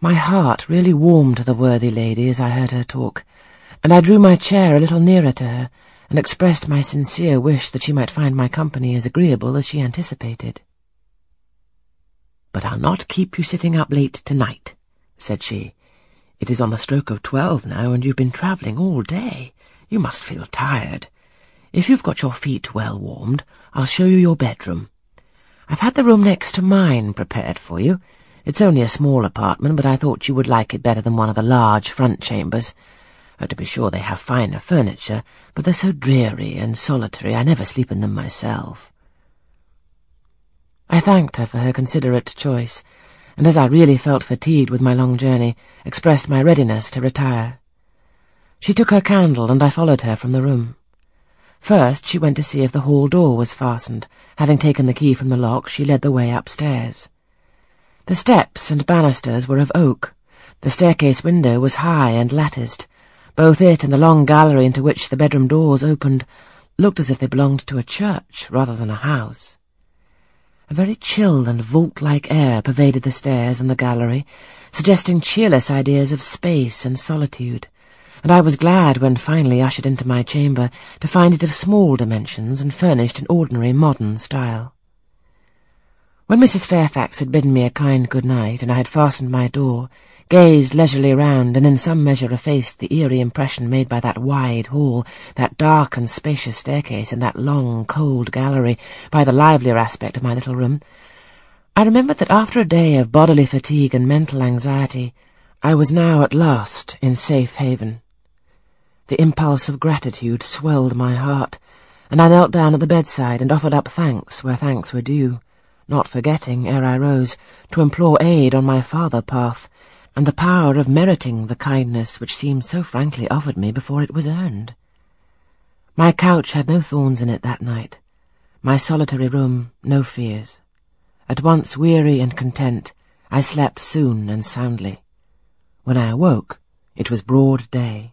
My heart really warmed to the worthy lady as I heard her talk, and I drew my chair a little nearer to her and expressed my sincere wish that she might find my company as agreeable as she anticipated. But I'll not keep you sitting up late tonight, said she. It is on the stroke of twelve now, and you've been travelling all day. You must feel tired. If you've got your feet well warmed, I'll show you your bedroom. I've had the room next to mine prepared for you. It's only a small apartment, but I thought you would like it better than one of the large front chambers. Oh, to be sure, they have finer furniture, but they're so dreary and solitary I never sleep in them myself. I thanked her for her considerate choice, and as I really felt fatigued with my long journey, expressed my readiness to retire. She took her candle, and I followed her from the room. First she went to see if the hall door was fastened. Having taken the key from the lock, she led the way upstairs. The steps and banisters were of oak. The staircase window was high and latticed. Both it and the long gallery into which the bedroom doors opened looked as if they belonged to a church rather than a house. A very chill and vault-like air pervaded the stairs and the gallery, suggesting cheerless ideas of space and solitude, and I was glad when finally ushered into my chamber to find it of small dimensions and furnished in ordinary modern style. When Mrs. Fairfax had bidden me a kind good night, and I had fastened my door, gazed leisurely round, and in some measure effaced the eerie impression made by that wide hall, that dark and spacious staircase, and that long, cold gallery, by the livelier aspect of my little room, I remembered that after a day of bodily fatigue and mental anxiety, I was now at last in safe haven. The impulse of gratitude swelled my heart, and I knelt down at the bedside and offered up thanks where thanks were due not forgetting, ere I rose, to implore aid on my farther path, and the power of meriting the kindness which seemed so frankly offered me before it was earned. My couch had no thorns in it that night, my solitary room no fears. At once weary and content, I slept soon and soundly. When I awoke, it was broad day.